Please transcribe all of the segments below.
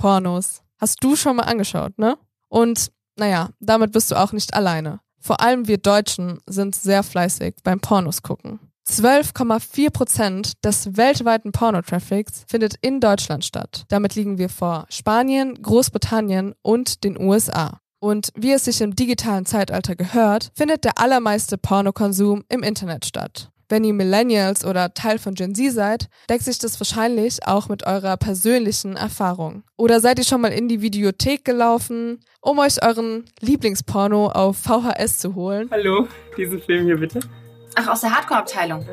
Pornos. Hast du schon mal angeschaut, ne? Und naja, damit bist du auch nicht alleine. Vor allem wir Deutschen sind sehr fleißig beim Pornos gucken. 12,4 Prozent des weltweiten Pornotraffics findet in Deutschland statt. Damit liegen wir vor Spanien, Großbritannien und den USA. Und wie es sich im digitalen Zeitalter gehört, findet der allermeiste Pornokonsum im Internet statt. Wenn ihr Millennials oder Teil von Gen Z seid, deckt sich das wahrscheinlich auch mit eurer persönlichen Erfahrung. Oder seid ihr schon mal in die Videothek gelaufen, um euch euren Lieblingsporno auf VHS zu holen? Hallo, diesen Film hier bitte. Ach, aus der Hardcore-Abteilung.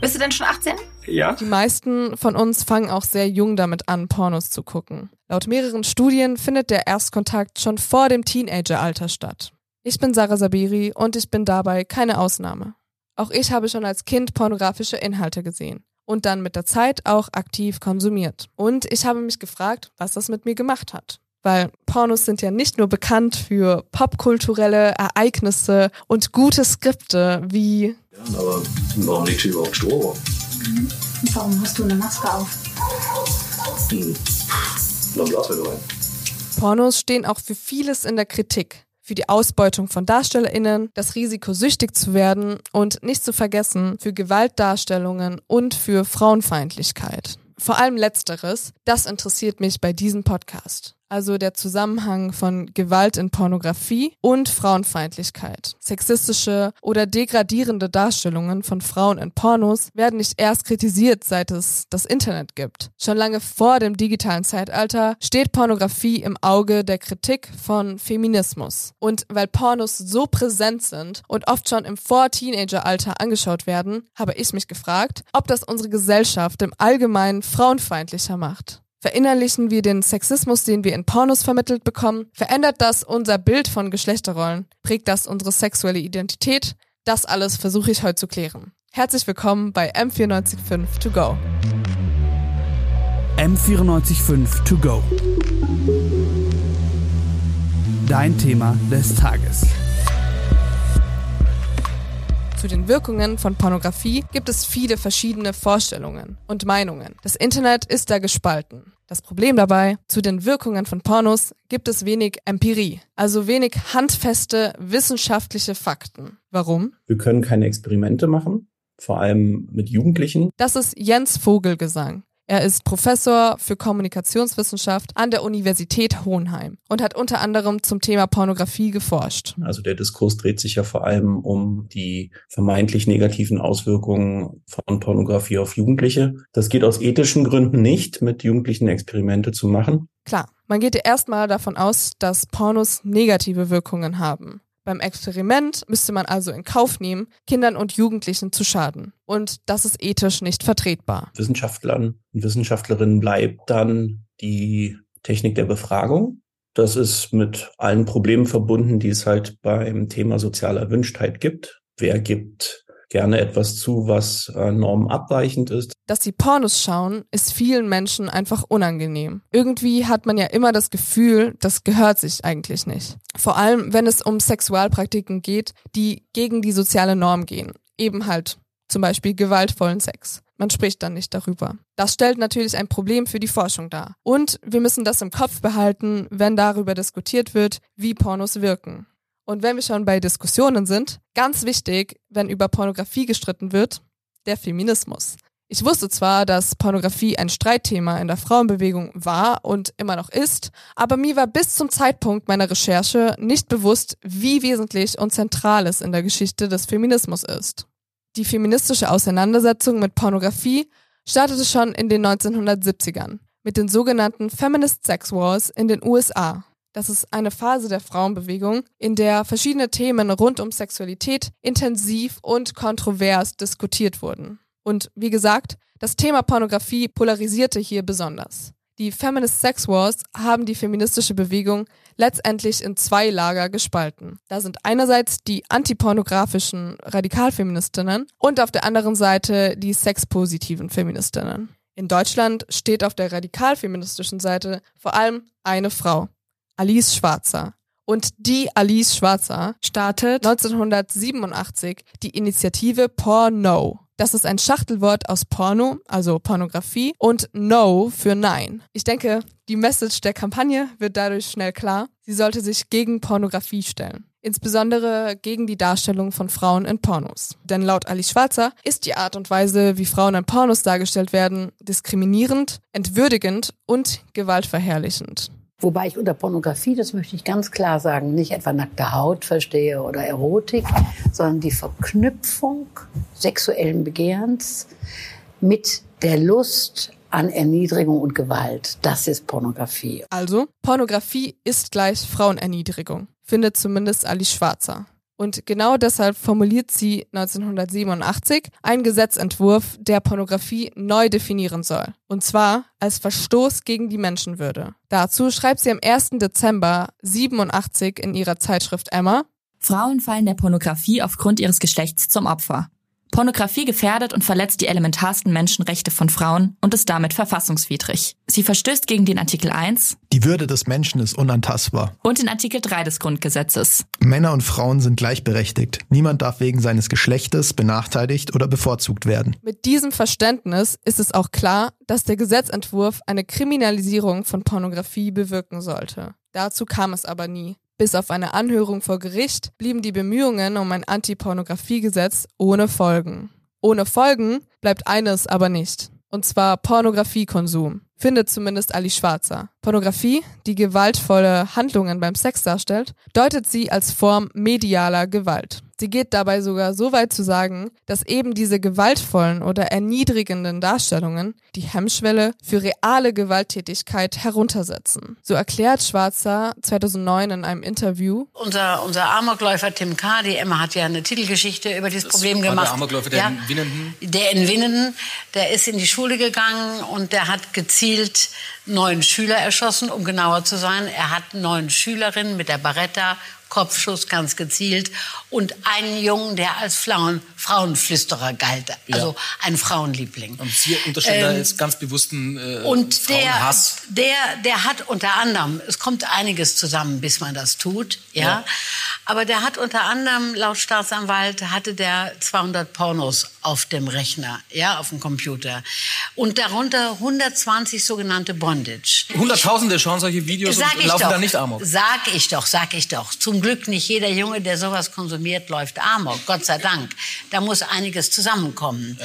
Bist du denn schon 18? Ja. Die meisten von uns fangen auch sehr jung damit an, Pornos zu gucken. Laut mehreren Studien findet der Erstkontakt schon vor dem Teenageralter statt. Ich bin Sarah Sabiri und ich bin dabei keine Ausnahme. Auch ich habe schon als Kind pornografische Inhalte gesehen und dann mit der Zeit auch aktiv konsumiert. Und ich habe mich gefragt, was das mit mir gemacht hat. Weil Pornos sind ja nicht nur bekannt für popkulturelle Ereignisse und gute Skripte wie Ja, aber warum liegt hier überhaupt Stroh? Mhm. Warum hast du eine Maske auf? Hm. Na, Glaswelle rein. Pornos stehen auch für vieles in der Kritik. Für die Ausbeutung von DarstellerInnen, das Risiko süchtig zu werden und nicht zu vergessen, für Gewaltdarstellungen und für Frauenfeindlichkeit. Vor allem letzteres, das interessiert mich bei diesem Podcast also der Zusammenhang von Gewalt in Pornografie und Frauenfeindlichkeit. Sexistische oder degradierende Darstellungen von Frauen in Pornos werden nicht erst kritisiert, seit es das Internet gibt. Schon lange vor dem digitalen Zeitalter steht Pornografie im Auge der Kritik von Feminismus. Und weil Pornos so präsent sind und oft schon im Vor-Teenager-Alter angeschaut werden, habe ich mich gefragt, ob das unsere Gesellschaft im Allgemeinen frauenfeindlicher macht. Verinnerlichen wir den Sexismus, den wir in Pornos vermittelt bekommen? Verändert das unser Bild von Geschlechterrollen? Prägt das unsere sexuelle Identität? Das alles versuche ich heute zu klären. Herzlich willkommen bei M945 To Go. M945 To Go. Dein Thema des Tages. Zu den Wirkungen von Pornografie gibt es viele verschiedene Vorstellungen und Meinungen. Das Internet ist da gespalten. Das Problem dabei, zu den Wirkungen von Pornos gibt es wenig Empirie, also wenig handfeste wissenschaftliche Fakten. Warum? Wir können keine Experimente machen, vor allem mit Jugendlichen. Das ist Jens Vogelgesang. Er ist Professor für Kommunikationswissenschaft an der Universität Hohenheim und hat unter anderem zum Thema Pornografie geforscht. Also der Diskurs dreht sich ja vor allem um die vermeintlich negativen Auswirkungen von Pornografie auf Jugendliche. Das geht aus ethischen Gründen nicht, mit Jugendlichen Experimente zu machen. Klar, man geht ja erstmal davon aus, dass Pornos negative Wirkungen haben. Beim Experiment müsste man also in Kauf nehmen, Kindern und Jugendlichen zu schaden. Und das ist ethisch nicht vertretbar. Wissenschaftlern und Wissenschaftlerinnen bleibt dann die Technik der Befragung. Das ist mit allen Problemen verbunden, die es halt beim Thema soziale Erwünschtheit gibt. Wer gibt gerne etwas zu, was äh, normabweichend ist. Dass sie Pornos schauen, ist vielen Menschen einfach unangenehm. Irgendwie hat man ja immer das Gefühl, das gehört sich eigentlich nicht. Vor allem, wenn es um Sexualpraktiken geht, die gegen die soziale Norm gehen. Eben halt zum Beispiel gewaltvollen Sex. Man spricht dann nicht darüber. Das stellt natürlich ein Problem für die Forschung dar. Und wir müssen das im Kopf behalten, wenn darüber diskutiert wird, wie Pornos wirken. Und wenn wir schon bei Diskussionen sind, ganz wichtig, wenn über Pornografie gestritten wird, der Feminismus. Ich wusste zwar, dass Pornografie ein Streitthema in der Frauenbewegung war und immer noch ist, aber mir war bis zum Zeitpunkt meiner Recherche nicht bewusst, wie wesentlich und zentral es in der Geschichte des Feminismus ist. Die feministische Auseinandersetzung mit Pornografie startete schon in den 1970ern mit den sogenannten Feminist Sex Wars in den USA. Das ist eine Phase der Frauenbewegung, in der verschiedene Themen rund um Sexualität intensiv und kontrovers diskutiert wurden. Und wie gesagt, das Thema Pornografie polarisierte hier besonders. Die Feminist Sex Wars haben die feministische Bewegung letztendlich in zwei Lager gespalten. Da sind einerseits die antipornografischen Radikalfeministinnen und auf der anderen Seite die sexpositiven Feministinnen. In Deutschland steht auf der radikalfeministischen Seite vor allem eine Frau, Alice Schwarzer. Und die Alice Schwarzer startet 1987 die Initiative Porno. Das ist ein Schachtelwort aus Porno, also Pornografie, und No für Nein. Ich denke, die Message der Kampagne wird dadurch schnell klar. Sie sollte sich gegen Pornografie stellen. Insbesondere gegen die Darstellung von Frauen in Pornos. Denn laut Ali Schwarzer ist die Art und Weise, wie Frauen in Pornos dargestellt werden, diskriminierend, entwürdigend und gewaltverherrlichend. Wobei ich unter Pornografie, das möchte ich ganz klar sagen, nicht etwa nackte Haut verstehe oder Erotik, sondern die Verknüpfung sexuellen Begehrens mit der Lust an Erniedrigung und Gewalt. Das ist Pornografie. Also, Pornografie ist gleich Frauenerniedrigung, findet zumindest Ali Schwarzer. Und genau deshalb formuliert sie 1987 einen Gesetzentwurf, der Pornografie neu definieren soll. Und zwar als Verstoß gegen die Menschenwürde. Dazu schreibt sie am 1. Dezember 87 in ihrer Zeitschrift Emma, Frauen fallen der Pornografie aufgrund ihres Geschlechts zum Opfer. Pornografie gefährdet und verletzt die elementarsten Menschenrechte von Frauen und ist damit verfassungswidrig. Sie verstößt gegen den Artikel 1 Die Würde des Menschen ist unantastbar. und den Artikel 3 des Grundgesetzes. Männer und Frauen sind gleichberechtigt. Niemand darf wegen seines Geschlechtes benachteiligt oder bevorzugt werden. Mit diesem Verständnis ist es auch klar, dass der Gesetzentwurf eine Kriminalisierung von Pornografie bewirken sollte. Dazu kam es aber nie. Bis auf eine Anhörung vor Gericht blieben die Bemühungen um ein Anti-Pornografie-Gesetz ohne Folgen. Ohne Folgen bleibt eines aber nicht. Und zwar Pornografiekonsum. Findet zumindest Ali Schwarzer. Pornografie, die gewaltvolle Handlungen beim Sex darstellt, deutet sie als Form medialer Gewalt. Sie geht dabei sogar so weit zu sagen, dass eben diese gewaltvollen oder erniedrigenden Darstellungen die Hemmschwelle für reale Gewalttätigkeit heruntersetzen. So erklärt Schwarzer 2009 in einem Interview, Unser, unser Amokläufer Tim K., die Emma hat ja eine Titelgeschichte über dieses Problem war gemacht. der Amokläufer, der in Winnenden? Der in Winnenden, der ist in die Schule gegangen und der hat gezielt neun Schüler erschossen, um genauer zu sein. Er hat neun Schülerinnen mit der Baretta Kopfschuss ganz gezielt und einen Jungen, der als Frauen, Frauenflüsterer galt, also ein Frauenliebling. Und Sie unterstellen da Ähm, jetzt ganz bewussten äh, Und der, Frauenhass. der, der hat unter anderem, es kommt einiges zusammen, bis man das tut, ja. Ja. Aber der hat unter anderem, laut Staatsanwalt, hatte der 200 Pornos auf dem Rechner, ja, auf dem Computer. Und darunter 120 sogenannte Bondage. Hunderttausende schauen solche Videos Sag und laufen doch, da nicht amok. Sag ich doch, sag ich doch. Zum Glück nicht jeder Junge, der sowas konsumiert, läuft amok. Gott sei Dank. Da muss einiges zusammenkommen.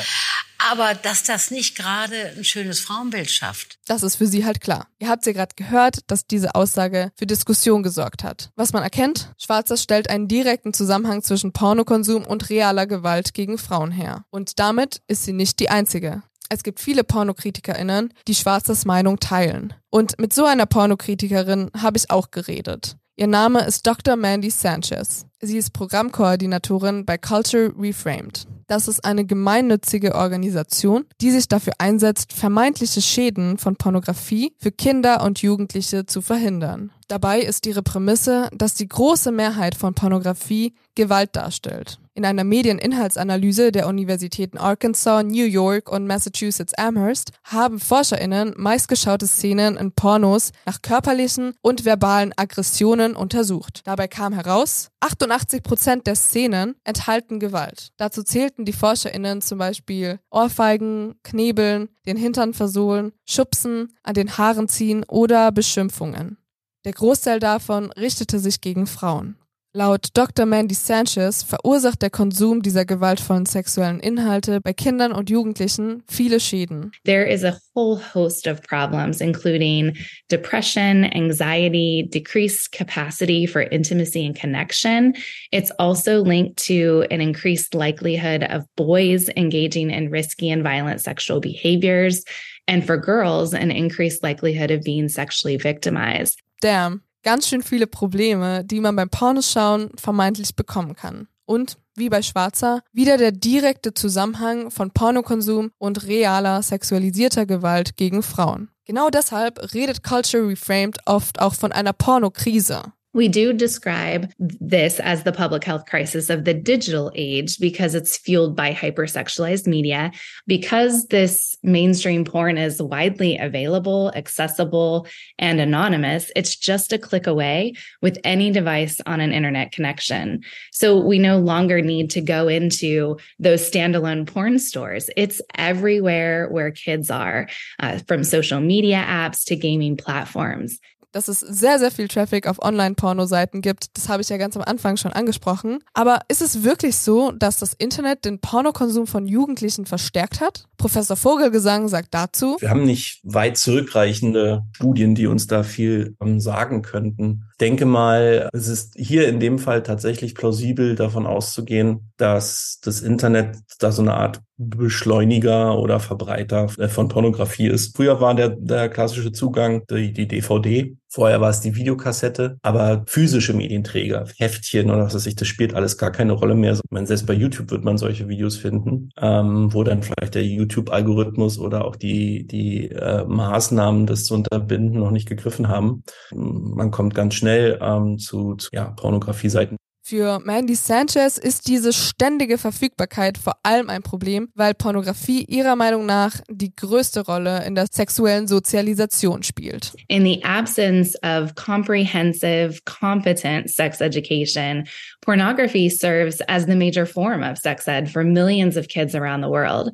Aber dass das nicht gerade ein schönes Frauenbild schafft. Das ist für sie halt klar. Ihr habt ja gerade gehört, dass diese Aussage für Diskussion gesorgt hat. Was man erkennt, Schwarzer stellt einen direkten Zusammenhang zwischen Pornokonsum und realer Gewalt gegen Frauen her. Und damit ist sie nicht die einzige. Es gibt viele PornokritikerInnen, die Schwarzers Meinung teilen. Und mit so einer Pornokritikerin habe ich auch geredet. Ihr Name ist Dr. Mandy Sanchez. Sie ist Programmkoordinatorin bei Culture Reframed. Das ist eine gemeinnützige Organisation, die sich dafür einsetzt, vermeintliche Schäden von Pornografie für Kinder und Jugendliche zu verhindern. Dabei ist ihre Prämisse, dass die große Mehrheit von Pornografie Gewalt darstellt. In einer Medieninhaltsanalyse der Universitäten Arkansas, New York und Massachusetts Amherst haben ForscherInnen meistgeschaute Szenen in Pornos nach körperlichen und verbalen Aggressionen untersucht. Dabei kam heraus, 88 Prozent der Szenen enthalten Gewalt. Dazu zählten die ForscherInnen zum Beispiel Ohrfeigen, Knebeln, den Hintern versohlen, Schubsen, an den Haaren ziehen oder Beschimpfungen. Der Großteil davon richtete sich gegen Frauen. Laut Dr. Mandy Sanchez verursacht der Konsum dieser gewaltvollen sexuellen Inhalte bei Kindern und Jugendlichen viele Schäden. There is a whole host of problems, including depression, anxiety, decreased capacity for intimacy and connection. It's also linked to an increased likelihood of boys engaging in risky and violent sexual behaviors, and for girls, an increased likelihood of being sexually victimized. Damn, ganz schön viele Probleme, die man beim Pornoschauen vermeintlich bekommen kann. Und, wie bei Schwarzer, wieder der direkte Zusammenhang von Pornokonsum und realer sexualisierter Gewalt gegen Frauen. Genau deshalb redet Culture Reframed oft auch von einer Pornokrise. We do describe this as the public health crisis of the digital age because it's fueled by hypersexualized media. Because this mainstream porn is widely available, accessible, and anonymous, it's just a click away with any device on an internet connection. So we no longer need to go into those standalone porn stores. It's everywhere where kids are, uh, from social media apps to gaming platforms. Dass es sehr, sehr viel Traffic auf Online-Porno-Seiten gibt. Das habe ich ja ganz am Anfang schon angesprochen. Aber ist es wirklich so, dass das Internet den Pornokonsum von Jugendlichen verstärkt hat? Professor Vogelgesang sagt dazu. Wir haben nicht weit zurückreichende Studien, die uns da viel um, sagen könnten. Ich denke mal, es ist hier in dem Fall tatsächlich plausibel davon auszugehen, dass das Internet da so eine Art Beschleuniger oder Verbreiter äh, von Pornografie ist. Früher war der, der klassische Zugang die, die DVD. Vorher war es die Videokassette, aber physische Medienträger, Heftchen oder was weiß ich, das spielt alles gar keine Rolle mehr. meine, selbst bei YouTube wird man solche Videos finden, ähm, wo dann vielleicht der YouTube-Algorithmus oder auch die, die äh, Maßnahmen, das zu unterbinden, noch nicht gegriffen haben. Man kommt ganz schnell ähm, zu, zu ja, Pornografie-Seiten. Für Mandy Sanchez ist diese ständige Verfügbarkeit vor allem ein Problem, weil Pornografie ihrer Meinung nach die größte Rolle in der sexuellen Sozialisation spielt. In the absence of comprehensive, competent sex education, pornography serves as the major form of sex ed for millions of kids around the world.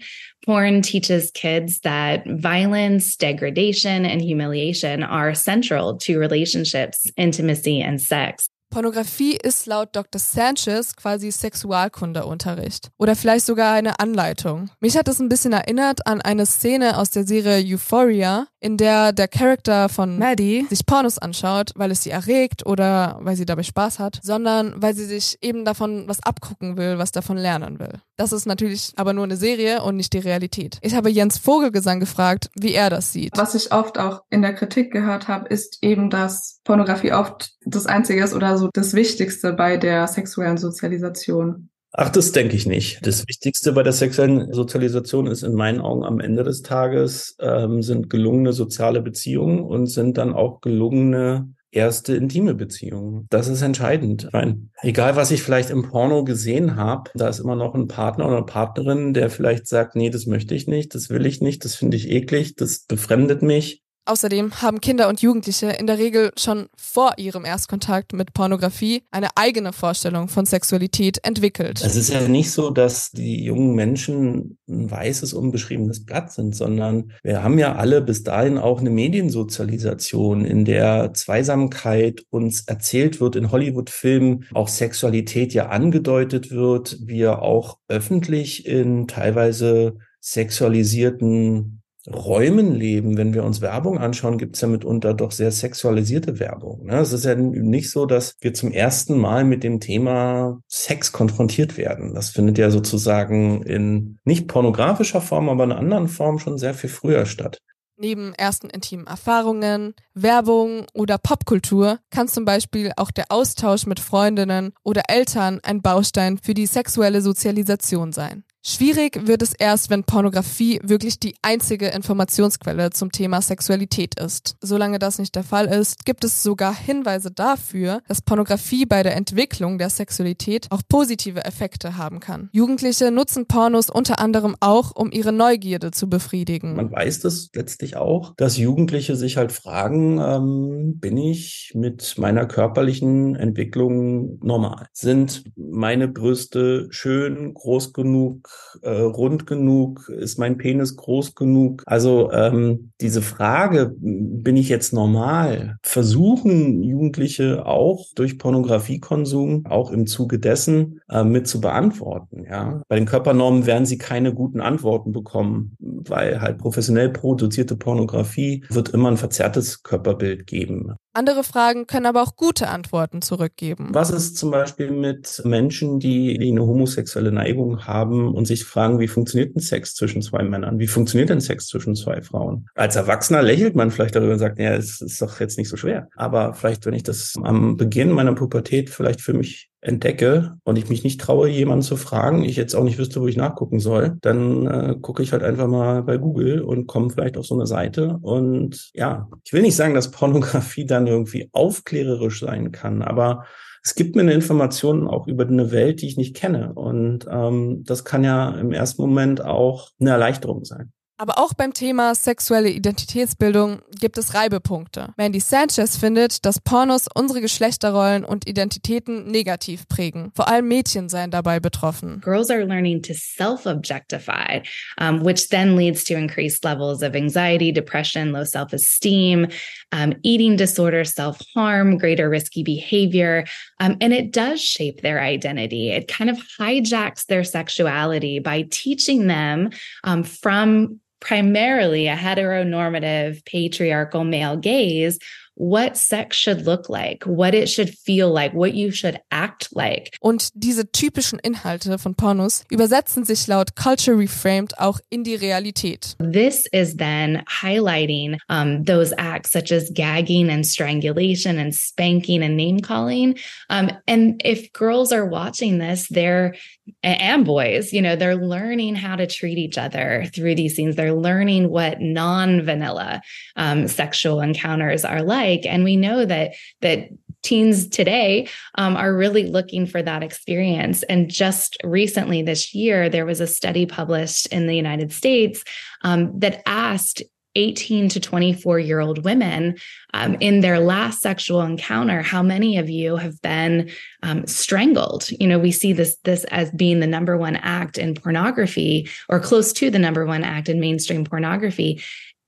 Porn teaches kids that violence, degradation, and humiliation are central to relationships, intimacy, and sex. Pornografie ist laut Dr. Sanchez quasi Sexualkundeunterricht oder vielleicht sogar eine Anleitung. Mich hat es ein bisschen erinnert an eine Szene aus der Serie Euphoria, in der der Charakter von Maddie sich Pornos anschaut, weil es sie erregt oder weil sie dabei Spaß hat, sondern weil sie sich eben davon was abgucken will, was davon lernen will. Das ist natürlich aber nur eine Serie und nicht die Realität. Ich habe Jens Vogelgesang gefragt, wie er das sieht. Was ich oft auch in der Kritik gehört habe, ist eben, dass Pornografie oft das Einzige ist oder so das Wichtigste bei der sexuellen Sozialisation. Ach, das denke ich nicht. Das Wichtigste bei der sexuellen Sozialisation ist in meinen Augen am Ende des Tages ähm, sind gelungene soziale Beziehungen und sind dann auch gelungene erste intime Beziehungen. Das ist entscheidend. Rein. Egal, was ich vielleicht im Porno gesehen habe, da ist immer noch ein Partner oder Partnerin, der vielleicht sagt, nee, das möchte ich nicht, das will ich nicht, das finde ich eklig, das befremdet mich. Außerdem haben Kinder und Jugendliche in der Regel schon vor ihrem Erstkontakt mit Pornografie eine eigene Vorstellung von Sexualität entwickelt. Es ist ja nicht so, dass die jungen Menschen ein weißes, unbeschriebenes Blatt sind, sondern wir haben ja alle bis dahin auch eine Mediensozialisation, in der Zweisamkeit uns erzählt wird, in Hollywood-Filmen auch Sexualität ja angedeutet wird, wir auch öffentlich in teilweise sexualisierten Räumen leben. Wenn wir uns Werbung anschauen, gibt es ja mitunter doch sehr sexualisierte Werbung. Ne? Es ist ja nicht so, dass wir zum ersten Mal mit dem Thema Sex konfrontiert werden. Das findet ja sozusagen in nicht pornografischer Form, aber in anderen Form schon sehr viel früher statt. Neben ersten intimen Erfahrungen, Werbung oder Popkultur kann zum Beispiel auch der Austausch mit Freundinnen oder Eltern ein Baustein für die sexuelle Sozialisation sein. Schwierig wird es erst, wenn Pornografie wirklich die einzige Informationsquelle zum Thema Sexualität ist. Solange das nicht der Fall ist, gibt es sogar Hinweise dafür, dass Pornografie bei der Entwicklung der Sexualität auch positive Effekte haben kann. Jugendliche nutzen Pornos unter anderem auch, um ihre Neugierde zu befriedigen. Man weiß das letztlich auch, dass Jugendliche sich halt fragen, ähm, bin ich mit meiner körperlichen Entwicklung normal? Sind meine Brüste schön, groß genug? Äh, rund genug? Ist mein Penis groß genug? Also ähm, diese Frage, bin ich jetzt normal? Versuchen Jugendliche auch durch Pornografiekonsum, auch im Zuge dessen, äh, mit zu beantworten. Ja, bei den Körpernormen werden sie keine guten Antworten bekommen, weil halt professionell produzierte Pornografie wird immer ein verzerrtes Körperbild geben. Andere Fragen können aber auch gute Antworten zurückgeben. Was ist zum Beispiel mit Menschen, die, die eine homosexuelle Neigung haben und sich fragen, wie funktioniert denn Sex zwischen zwei Männern? Wie funktioniert denn Sex zwischen zwei Frauen? Als Erwachsener lächelt man vielleicht darüber und sagt, ja, es ist doch jetzt nicht so schwer. Aber vielleicht, wenn ich das am Beginn meiner Pubertät vielleicht für mich entdecke und ich mich nicht traue, jemanden zu fragen, ich jetzt auch nicht wüsste, wo ich nachgucken soll, dann äh, gucke ich halt einfach mal bei Google und komme vielleicht auf so eine Seite. Und ja, ich will nicht sagen, dass Pornografie dann irgendwie aufklärerisch sein kann, aber es gibt mir eine Information auch über eine Welt, die ich nicht kenne. Und ähm, das kann ja im ersten Moment auch eine Erleichterung sein. Aber auch beim Thema sexuelle Identitätsbildung gibt es Reibepunkte. Mandy Sanchez findet, dass Pornos unsere Geschlechterrollen und Identitäten negativ prägen. Vor allem Mädchen seien dabei betroffen. Girls are learning to self-objectify, um, which then leads to increased levels of anxiety, depression, low self-esteem, um, eating disorder, self-harm, greater risky behavior. Um, and it does shape their identity. It kind of hijacks their sexuality by teaching them from primarily a heteronormative patriarchal male gaze what sex should look like, what it should feel like, what you should act like. Und diese typischen Inhalte von Pornos übersetzen sich laut Culture Reframed auch in die Realität. This is then highlighting um, those acts such as gagging and strangulation and spanking and name calling. Um, and if girls are watching this, they're and boys, you know, they're learning how to treat each other through these scenes. They're learning what non-vanilla um, sexual encounters are like, and we know that that teens today um, are really looking for that experience. And just recently this year, there was a study published in the United States um, that asked 18 to 24 year old women um, in their last sexual encounter how many of you have been um, strangled? You know we see this this as being the number one act in pornography or close to the number one act in mainstream pornography.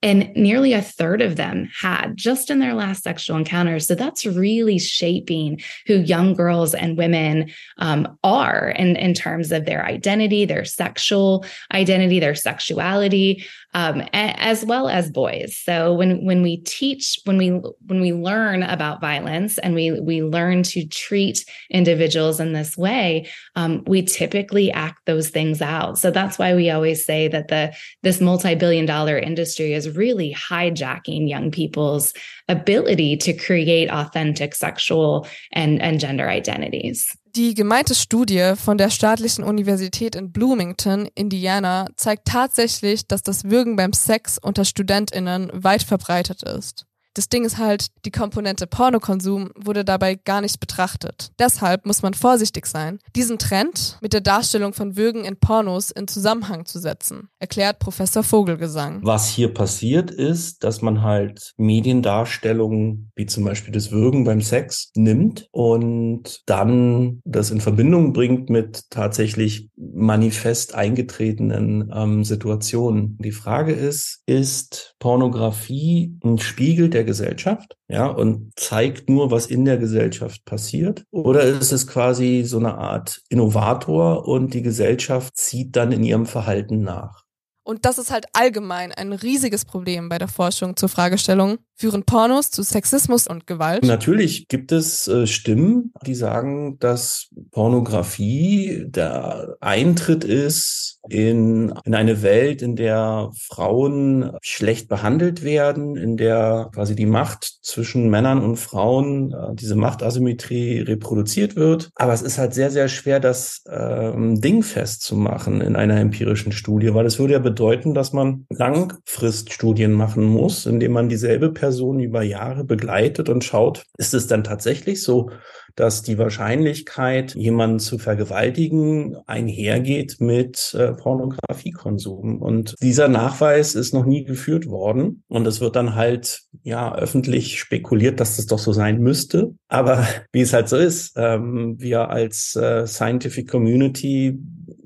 And nearly a third of them had just in their last sexual encounter. So that's really shaping who young girls and women um, are in, in terms of their identity, their sexual identity, their sexuality, um, as well as boys. So when when we teach, when we when we learn about violence and we we learn to treat individuals in this way, um, we typically act those things out. So that's why we always say that the this multi billion dollar industry is really hijacking young people's ability to create authentic sexual and, and gender identities. Die gemeinte Studie von der staatlichen Universität in Bloomington, Indiana, zeigt tatsächlich, dass das Würgen beim Sex unter Studentinnen weit verbreitet ist. Das Ding ist halt, die Komponente Pornokonsum wurde dabei gar nicht betrachtet. Deshalb muss man vorsichtig sein, diesen Trend mit der Darstellung von Würgen in Pornos in Zusammenhang zu setzen, erklärt Professor Vogelgesang. Was hier passiert ist, dass man halt Mediendarstellungen wie zum Beispiel das Würgen beim Sex nimmt und dann das in Verbindung bringt mit tatsächlich manifest eingetretenen ähm, Situationen. Die Frage ist, ist Pornografie ein Spiegel der Gesellschaft, ja, und zeigt nur, was in der Gesellschaft passiert? Oder ist es quasi so eine Art Innovator und die Gesellschaft zieht dann in ihrem Verhalten nach? Und das ist halt allgemein ein riesiges Problem bei der Forschung zur Fragestellung, führen Pornos zu Sexismus und Gewalt? Natürlich gibt es äh, Stimmen, die sagen, dass Pornografie der Eintritt ist in, in eine Welt, in der Frauen schlecht behandelt werden, in der quasi die Macht zwischen Männern und Frauen, äh, diese Machtasymmetrie reproduziert wird. Aber es ist halt sehr, sehr schwer, das ähm, Ding festzumachen in einer empirischen Studie, weil es würde ja bedeuten, dass man Langfriststudien machen muss, indem man dieselbe Person über Jahre begleitet und schaut, ist es dann tatsächlich so, dass die Wahrscheinlichkeit, jemanden zu vergewaltigen, einhergeht mit äh, Pornografiekonsum. Und dieser Nachweis ist noch nie geführt worden. Und es wird dann halt, ja, öffentlich spekuliert, dass das doch so sein müsste. Aber wie es halt so ist, ähm, wir als äh, Scientific Community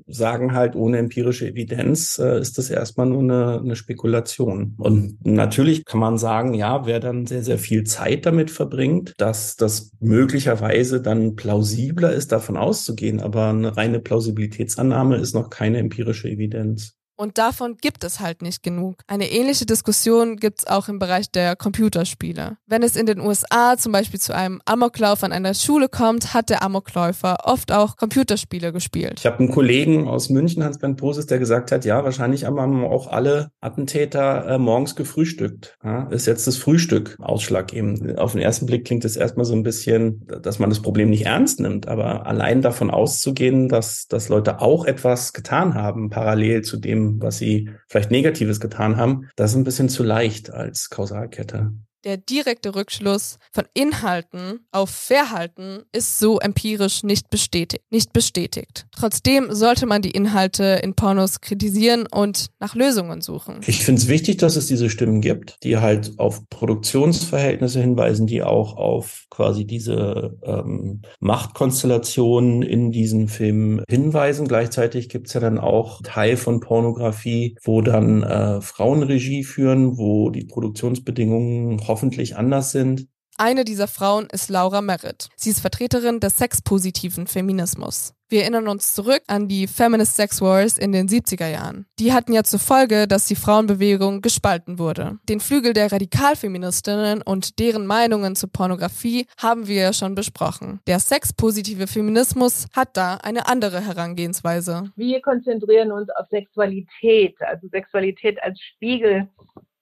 sagen halt, ohne empirische Evidenz äh, ist das erstmal nur eine, eine Spekulation. Und natürlich kann man sagen, ja, wer dann sehr, sehr viel Zeit damit verbringt, dass das möglicherweise dann plausibler ist, davon auszugehen. Aber eine reine Plausibilitätsannahme ist noch keine empirische Evidenz. Und davon gibt es halt nicht genug. Eine ähnliche Diskussion gibt es auch im Bereich der Computerspiele. Wenn es in den USA zum Beispiel zu einem Amoklauf an einer Schule kommt, hat der Amokläufer oft auch Computerspiele gespielt. Ich habe einen Kollegen aus München, Hans-Bernd Poses, der gesagt hat, ja, wahrscheinlich haben auch alle Attentäter äh, morgens gefrühstückt. Ja, ist jetzt das Frühstück ausschlaggebend. Auf den ersten Blick klingt es erstmal so ein bisschen, dass man das Problem nicht ernst nimmt, aber allein davon auszugehen, dass, dass Leute auch etwas getan haben, parallel zu dem, was sie vielleicht Negatives getan haben, das ist ein bisschen zu leicht als Kausalkette. Der direkte Rückschluss von Inhalten auf Verhalten ist so empirisch nicht bestätigt, nicht bestätigt. Trotzdem sollte man die Inhalte in Pornos kritisieren und nach Lösungen suchen. Ich finde es wichtig, dass es diese Stimmen gibt, die halt auf Produktionsverhältnisse hinweisen, die auch auf quasi diese ähm, Machtkonstellationen in diesen Filmen hinweisen. Gleichzeitig gibt es ja dann auch Teil von Pornografie, wo dann äh, Frauen Regie führen, wo die Produktionsbedingungen hoffentlich anders sind. Eine dieser Frauen ist Laura Merritt. Sie ist Vertreterin des sexpositiven Feminismus. Wir erinnern uns zurück an die Feminist Sex Wars in den 70er Jahren. Die hatten ja zur Folge, dass die Frauenbewegung gespalten wurde. Den Flügel der Radikalfeministinnen und deren Meinungen zur Pornografie haben wir ja schon besprochen. Der sexpositive Feminismus hat da eine andere Herangehensweise. Wir konzentrieren uns auf Sexualität, also Sexualität als Spiegel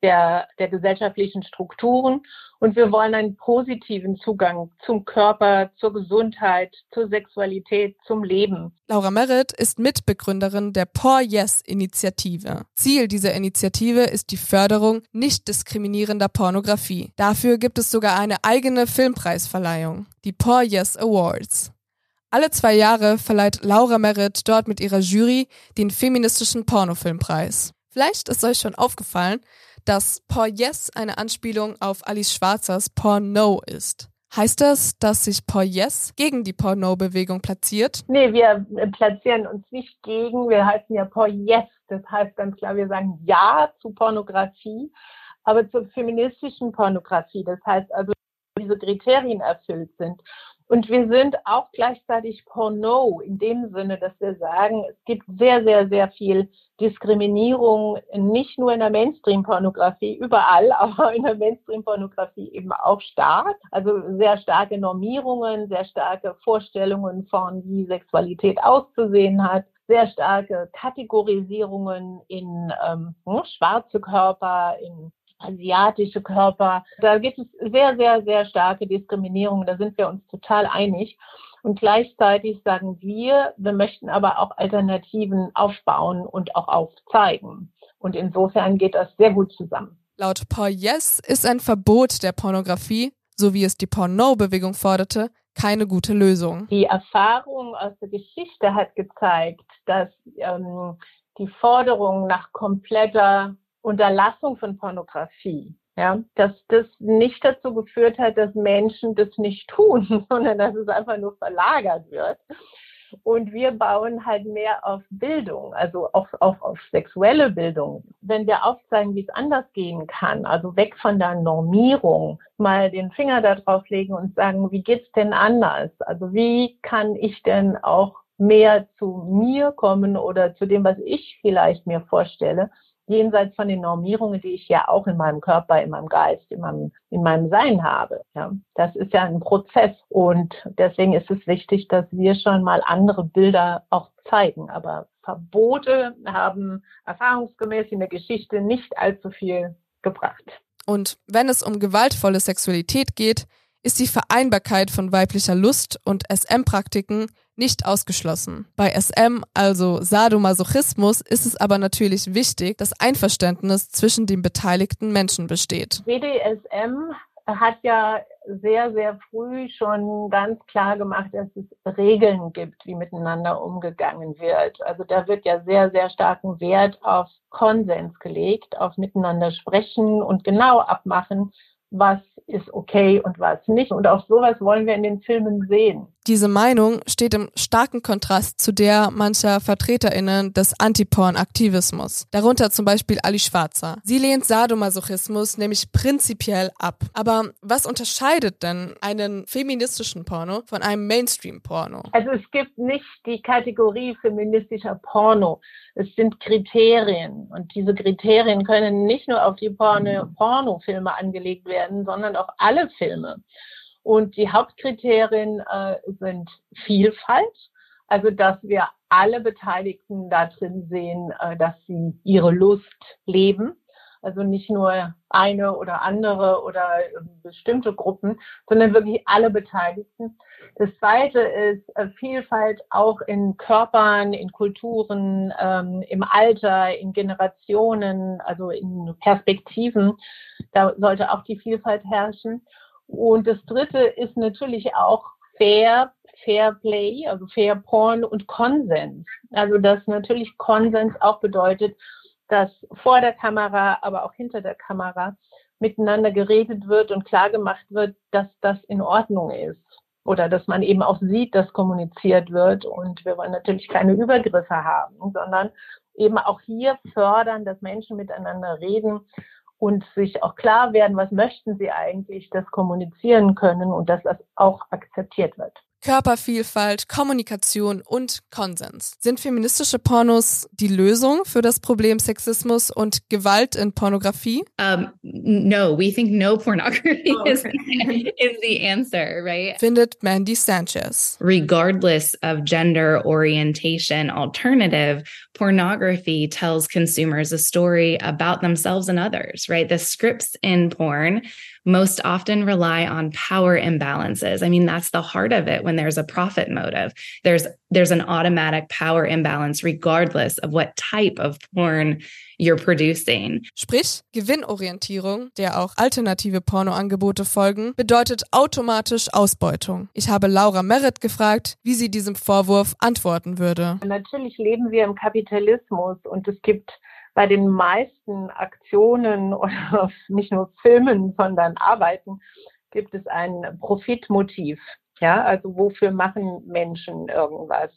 der, der gesellschaftlichen Strukturen. Und wir wollen einen positiven Zugang zum Körper, zur Gesundheit, zur Sexualität, zum Leben. Laura Merritt ist Mitbegründerin der Poor Yes Initiative. Ziel dieser Initiative ist die Förderung nicht diskriminierender Pornografie. Dafür gibt es sogar eine eigene Filmpreisverleihung, die Poor Yes Awards. Alle zwei Jahre verleiht Laura Merritt dort mit ihrer Jury den feministischen Pornofilmpreis. Vielleicht ist euch schon aufgefallen, dass Por Yes eine Anspielung auf Alice Schwarzers Porno ist. Heißt das, dass sich Por Yes gegen die Porno-Bewegung platziert? Nee, wir platzieren uns nicht gegen. Wir heißen ja Por Yes. Das heißt ganz klar, wir sagen Ja zu Pornografie, aber zur feministischen Pornografie. Das heißt also, diese Kriterien erfüllt sind. Und wir sind auch gleichzeitig Porno in dem Sinne, dass wir sagen, es gibt sehr, sehr, sehr viel Diskriminierung, nicht nur in der Mainstream-Pornografie, überall, aber in der Mainstream-Pornografie eben auch stark. Also sehr starke Normierungen, sehr starke Vorstellungen von, wie Sexualität auszusehen hat, sehr starke Kategorisierungen in ähm, hm, schwarze Körper, in asiatische Körper. Da gibt es sehr, sehr, sehr starke Diskriminierung. Da sind wir uns total einig. Und gleichzeitig sagen wir, wir möchten aber auch Alternativen aufbauen und auch aufzeigen. Und insofern geht das sehr gut zusammen. Laut Paul Yes ist ein Verbot der Pornografie, so wie es die Porno-Bewegung forderte, keine gute Lösung. Die Erfahrung aus der Geschichte hat gezeigt, dass ähm, die Forderung nach kompletter Unterlassung von Pornografie, ja, dass das nicht dazu geführt hat, dass Menschen das nicht tun, sondern dass es einfach nur verlagert wird. Und wir bauen halt mehr auf Bildung, also auf, auf, auf sexuelle Bildung. Wenn wir aufzeigen, wie es anders gehen kann, also weg von der Normierung, mal den Finger da drauf legen und sagen, wie geht's denn anders? Also wie kann ich denn auch mehr zu mir kommen oder zu dem, was ich vielleicht mir vorstelle, jenseits von den Normierungen, die ich ja auch in meinem Körper, in meinem Geist, in meinem, in meinem Sein habe. Ja, das ist ja ein Prozess und deswegen ist es wichtig, dass wir schon mal andere Bilder auch zeigen. Aber Verbote haben erfahrungsgemäß in der Geschichte nicht allzu viel gebracht. Und wenn es um gewaltvolle Sexualität geht, ist die Vereinbarkeit von weiblicher Lust und SM-Praktiken nicht ausgeschlossen. Bei SM, also Sadomasochismus, ist es aber natürlich wichtig, dass Einverständnis zwischen den beteiligten Menschen besteht. BDSM hat ja sehr, sehr früh schon ganz klar gemacht, dass es Regeln gibt, wie miteinander umgegangen wird. Also da wird ja sehr, sehr starken Wert auf Konsens gelegt, auf miteinander sprechen und genau abmachen, was ist okay und was nicht. Und auch sowas wollen wir in den Filmen sehen. Diese Meinung steht im starken Kontrast zu der mancher VertreterInnen des Antiporn-Aktivismus. Darunter zum Beispiel Ali Schwarzer. Sie lehnt Sadomasochismus nämlich prinzipiell ab. Aber was unterscheidet denn einen feministischen Porno von einem Mainstream-Porno? Also es gibt nicht die Kategorie feministischer Porno. Es sind Kriterien. Und diese Kriterien können nicht nur auf die Porno Pornofilme angelegt werden, sondern auf alle Filme. Und die Hauptkriterien äh, sind Vielfalt, also dass wir alle Beteiligten da drin sehen, äh, dass sie ihre Lust leben. Also nicht nur eine oder andere oder bestimmte Gruppen, sondern wirklich alle Beteiligten. Das zweite ist äh, Vielfalt auch in Körpern, in Kulturen, ähm, im Alter, in Generationen, also in Perspektiven. Da sollte auch die Vielfalt herrschen. Und das dritte ist natürlich auch Fair, Fair Play, also Fair Porn und Konsens. Also dass natürlich Konsens auch bedeutet, dass vor der Kamera, aber auch hinter der Kamera miteinander geredet wird und klar gemacht wird, dass das in Ordnung ist. Oder dass man eben auch sieht, dass kommuniziert wird. Und wir wollen natürlich keine Übergriffe haben, sondern eben auch hier fördern, dass Menschen miteinander reden und sich auch klar werden, was möchten sie eigentlich, das kommunizieren können und dass das auch akzeptiert wird. Körpervielfalt, Kommunikation und Konsens. Sind feministische Pornos die Lösung für das Problem Sexismus und Gewalt in Pornografie? Um, no, we think no pornography oh, okay. is, is the answer, right? Findet Mandy Sanchez. Regardless of gender orientation alternative, pornography tells consumers a story about themselves and others, right? The scripts in porn most often rely on power imbalances. I mean, that's the heart of it when there's a profit motive. There's there's an automatic power imbalance regardless of what type of porn you're producing. Sprich, Gewinnorientierung, der auch alternative Pornoangebote folgen, bedeutet automatisch Ausbeutung. Ich habe Laura Merritt gefragt, wie sie diesem Vorwurf antworten würde. Natürlich leben wir im Kapitalismus und es gibt bei den meisten Aktionen oder nicht nur Filmen, sondern Arbeiten gibt es ein Profitmotiv. Ja, also wofür machen Menschen irgendwas?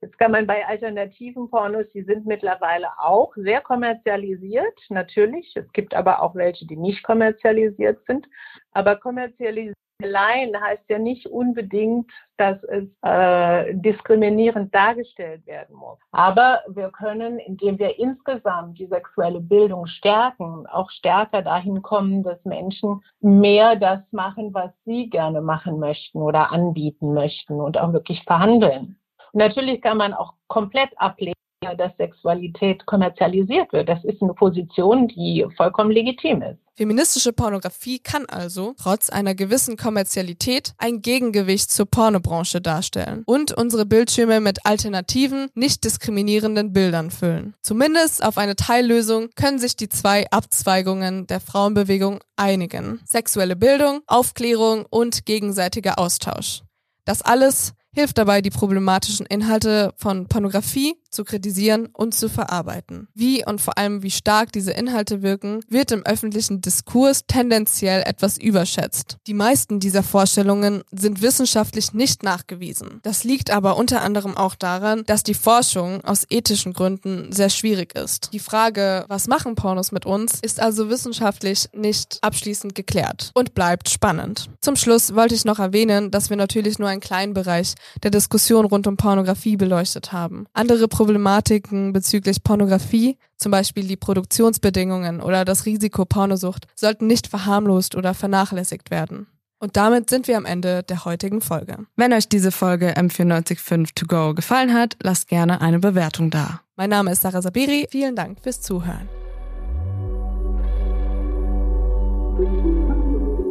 Jetzt kann man bei alternativen Pornos, die sind mittlerweile auch sehr kommerzialisiert, natürlich. Es gibt aber auch welche, die nicht kommerzialisiert sind. Aber kommerzialisiert allein heißt ja nicht unbedingt, dass es äh, diskriminierend dargestellt werden muss. Aber wir können, indem wir insgesamt die sexuelle Bildung stärken, auch stärker dahin kommen, dass Menschen mehr das machen, was sie gerne machen möchten oder anbieten möchten und auch wirklich verhandeln. Und natürlich kann man auch komplett ablehnen, dass Sexualität kommerzialisiert wird. Das ist eine Position, die vollkommen legitim ist. Feministische Pornografie kann also, trotz einer gewissen Kommerzialität, ein Gegengewicht zur Pornobranche darstellen und unsere Bildschirme mit alternativen, nicht diskriminierenden Bildern füllen. Zumindest auf eine Teillösung können sich die zwei Abzweigungen der Frauenbewegung einigen. Sexuelle Bildung, Aufklärung und gegenseitiger Austausch. Das alles hilft dabei, die problematischen Inhalte von Pornografie zu kritisieren und zu verarbeiten. Wie und vor allem wie stark diese Inhalte wirken, wird im öffentlichen Diskurs tendenziell etwas überschätzt. Die meisten dieser Vorstellungen sind wissenschaftlich nicht nachgewiesen. Das liegt aber unter anderem auch daran, dass die Forschung aus ethischen Gründen sehr schwierig ist. Die Frage, was machen Pornos mit uns, ist also wissenschaftlich nicht abschließend geklärt und bleibt spannend. Zum Schluss wollte ich noch erwähnen, dass wir natürlich nur einen kleinen Bereich der Diskussion rund um Pornografie beleuchtet haben. Andere Problematiken bezüglich Pornografie, zum Beispiel die Produktionsbedingungen oder das Risiko Pornosucht, sollten nicht verharmlost oder vernachlässigt werden. Und damit sind wir am Ende der heutigen Folge. Wenn euch diese Folge M945 To Go gefallen hat, lasst gerne eine Bewertung da. Mein Name ist Sarah Sabiri. Vielen Dank fürs Zuhören.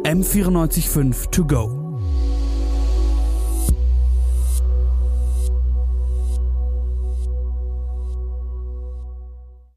M945 To Go